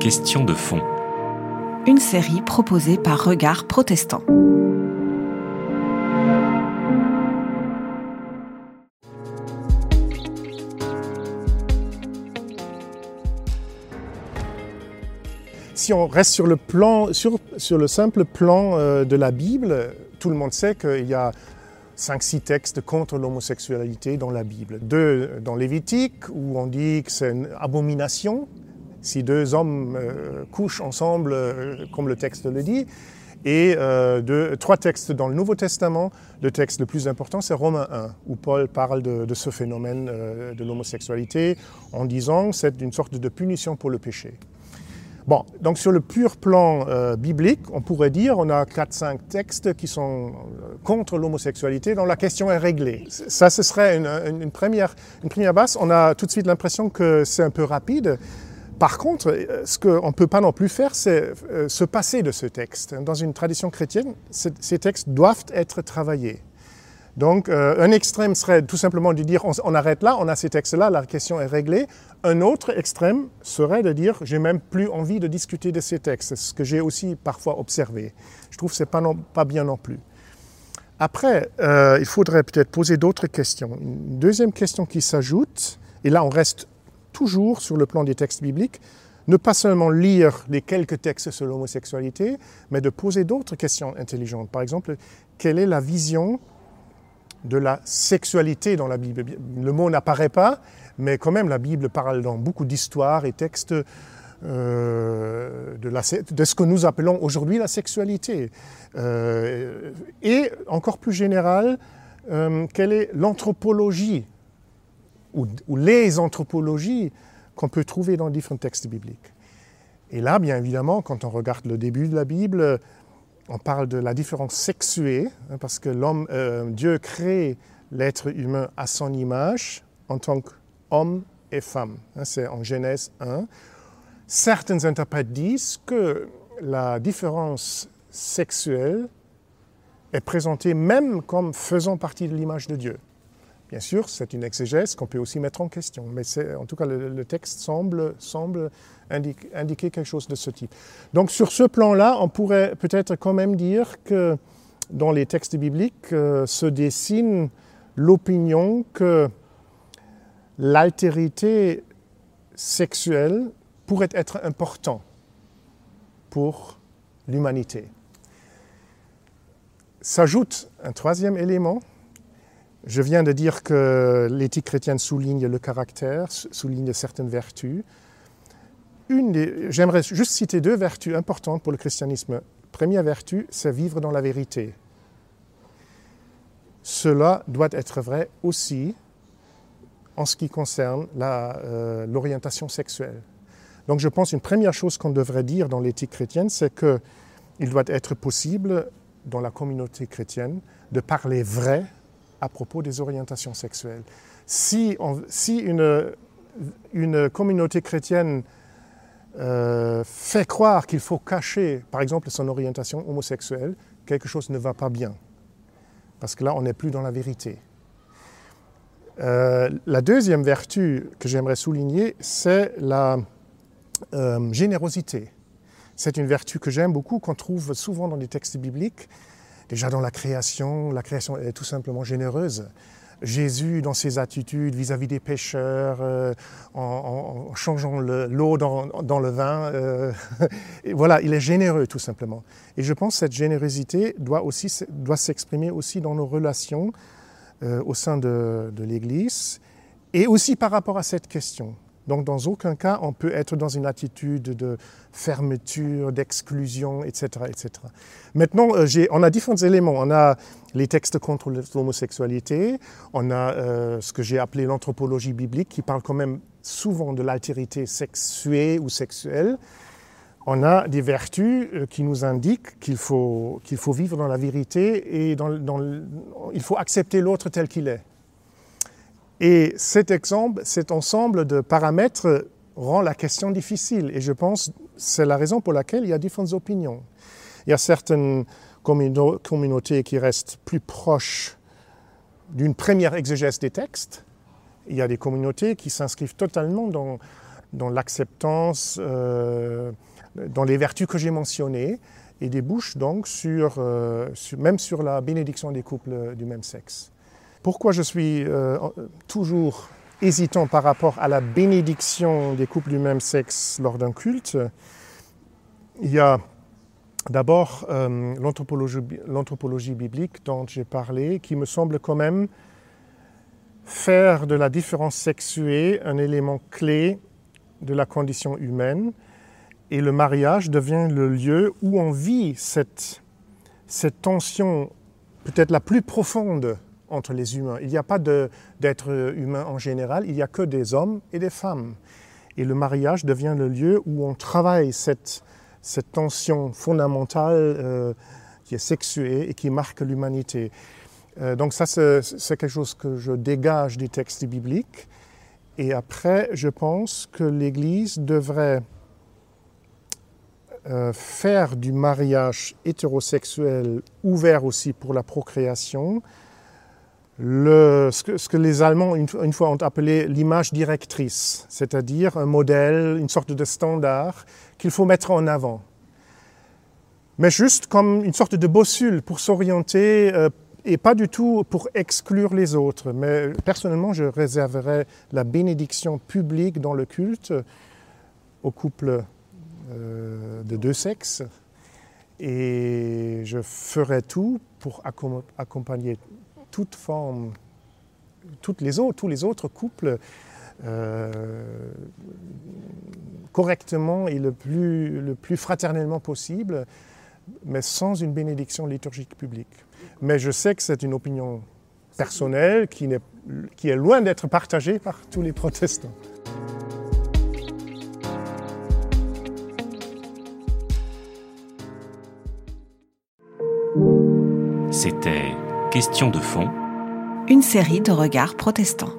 Question de fond. Une série proposée par Regard Protestant. Si on reste sur le, plan, sur, sur le simple plan euh, de la Bible, tout le monde sait qu'il y a 5-6 textes contre l'homosexualité dans la Bible. Deux dans Lévitique, où on dit que c'est une abomination si deux hommes euh, couchent ensemble, euh, comme le texte le dit. Et euh, deux, trois textes dans le Nouveau Testament. Le texte le plus important, c'est Romains 1, où Paul parle de, de ce phénomène de l'homosexualité en disant que c'est une sorte de punition pour le péché. Bon, donc sur le pur plan biblique, on pourrait dire on a 4-5 textes qui sont contre l'homosexualité dont la question est réglée. Ça, ce serait une première, une première base. On a tout de suite l'impression que c'est un peu rapide. Par contre, euh, ce qu'on ne peut pas non plus faire, c'est euh, se passer de ce texte. Dans une tradition chrétienne, ces textes doivent être travaillés. Donc, euh, un extrême serait tout simplement de dire on, arrête là, on a ces textes-là, la question est réglée. Un autre extrême serait de dire j'ai même plus envie de discuter de ces textes, ce que j'ai aussi parfois observé. Je trouve que ce n'est pas, bien non plus. Après, il faudrait peut-être poser d'autres questions. Une deuxième question qui s'ajoute, et là on reste toujours sur le plan des textes bibliques, ne pas seulement lire les quelques textes sur l'homosexualité, mais de poser d'autres questions intelligentes. Par exemple, quelle est la vision de la sexualité dans la Bible? Le mot n'apparaît pas, mais quand même la Bible parle dans beaucoup d'histoires et textes euh, de, ce que nous appelons aujourd'hui la sexualité. Euh, et encore plus général, euh, quelle est l'anthropologie ou, les anthropologies qu'on peut trouver dans différents textes bibliques. Et là, bien évidemment, quand on regarde le début de la Bible, on parle de la différence sexuée, hein, parce que euh, Dieu crée l'être humain à son image en tant qu'homme et femme. Hein, c'est en Genèse 1. Certains interprètes disent que la différence sexuelle est présentée même comme faisant partie de l'image de Dieu. Bien sûr, c'est une exégèse qu'on peut aussi mettre en question, mais en tout cas, le, texte semble, semble indiquer, quelque chose de ce type. Donc, sur ce plan-là, on pourrait peut-être quand même dire que dans les textes bibliques euh, se dessine l'opinion que l'altérité sexuelle pourrait être important pour l'humanité. S'ajoute un troisième élément je viens de dire que l'éthique chrétienne souligne le caractère, souligne certaines vertus. J'aimerais juste citer deux vertus importantes pour le christianisme. Première vertu, c'est vivre dans la vérité. Cela doit être vrai aussi en ce qui concerne l'orientation euh, sexuelle. Donc je pense une première chose qu'on devrait dire dans l'éthique chrétienne, c'est qu'il doit être possible dans la communauté chrétienne de parler vrai à propos des orientations sexuelles. Si, une, communauté chrétienne euh, fait croire qu'il faut cacher, par exemple, son orientation homosexuelle, quelque chose ne va pas bien. Parce que là, on n'est plus dans la vérité. Euh, la deuxième vertu que j'aimerais souligner, c'est la euh, générosité. C'est une vertu que j'aime beaucoup, qu'on trouve souvent dans les textes bibliques. Déjà dans la création, la création est tout simplement généreuse. Jésus, dans ses attitudes vis-à-vis -vis des pécheurs, euh, en, changeant l'eau dans, dans, le vin, euh, voilà, il est généreux tout simplement. Et je pense que cette générosité doit, aussi, doit s'exprimer aussi dans nos relations euh, au sein de l'Église et aussi par rapport à cette question. Donc dans aucun cas on peut être dans une attitude de fermeture, d'exclusion, etc., etc. Maintenant, euh, on a différents éléments. On a les textes contre l'homosexualité, on a euh, ce que j'ai appelé l'anthropologie biblique qui parle quand même souvent de l'altérité sexuée ou sexuelle. On a des vertus euh, qui nous indiquent qu'il faut, qu'il faut vivre dans la vérité et il faut accepter l'autre tel qu'il est. Et cet exemple, cet ensemble de paramètres rend la question difficile. Et je pense c'est la raison pour laquelle il y a différentes opinions. Il y a certaines communautés qui restent plus proches d'une première exégèse des textes. Il y a des communautés qui s'inscrivent totalement dans l'acceptance, euh, dans les vertus que j'ai mentionnées, et débouche donc sur, euh, même sur la bénédiction des couples du même sexe. Pourquoi je suis euh, toujours hésitant par rapport à la bénédiction des couples du même sexe lors d'un culte Il y a d'abord euh, l'anthropologie biblique dont j'ai parlé, qui me semble quand même faire de la différence sexuée un élément clé de la condition humaine et le mariage devient le lieu où on vit cette, cette tension peut-être la plus profonde entre les humains. Il n'y a pas d'être humain en général, il n'y a que des hommes et des femmes. Et le mariage devient le lieu où on travaille cette, cette tension fondamentale euh, qui est sexuée et qui marque l'humanité. Euh, donc ça, c'est quelque chose que je dégage des textes bibliques. Et après, je pense que l'Église devrait euh, faire du mariage hétérosexuel ouvert aussi pour la procréation, ce, que, les Allemands une, une fois ont appelé l'image directrice, c'est-à-dire un modèle, une sorte de standard qu'il faut mettre en avant. Mais juste comme une sorte de bossule pour s'orienter euh, et pas du tout pour exclure les autres. Mais personnellement, je réserverais la bénédiction publique dans le culte aux couples euh, de deux sexes. Et je ferai tout pour accompagner toute forme, toutes les autres, tous les autres couples euh, correctement et le plus, le plus fraternellement possible, mais sans une bénédiction liturgique publique. Mais je sais que c'est une opinion personnelle qui, est, qui est loin d'être partagée par tous les protestants. C'était Question de fond. Une série de regards protestants.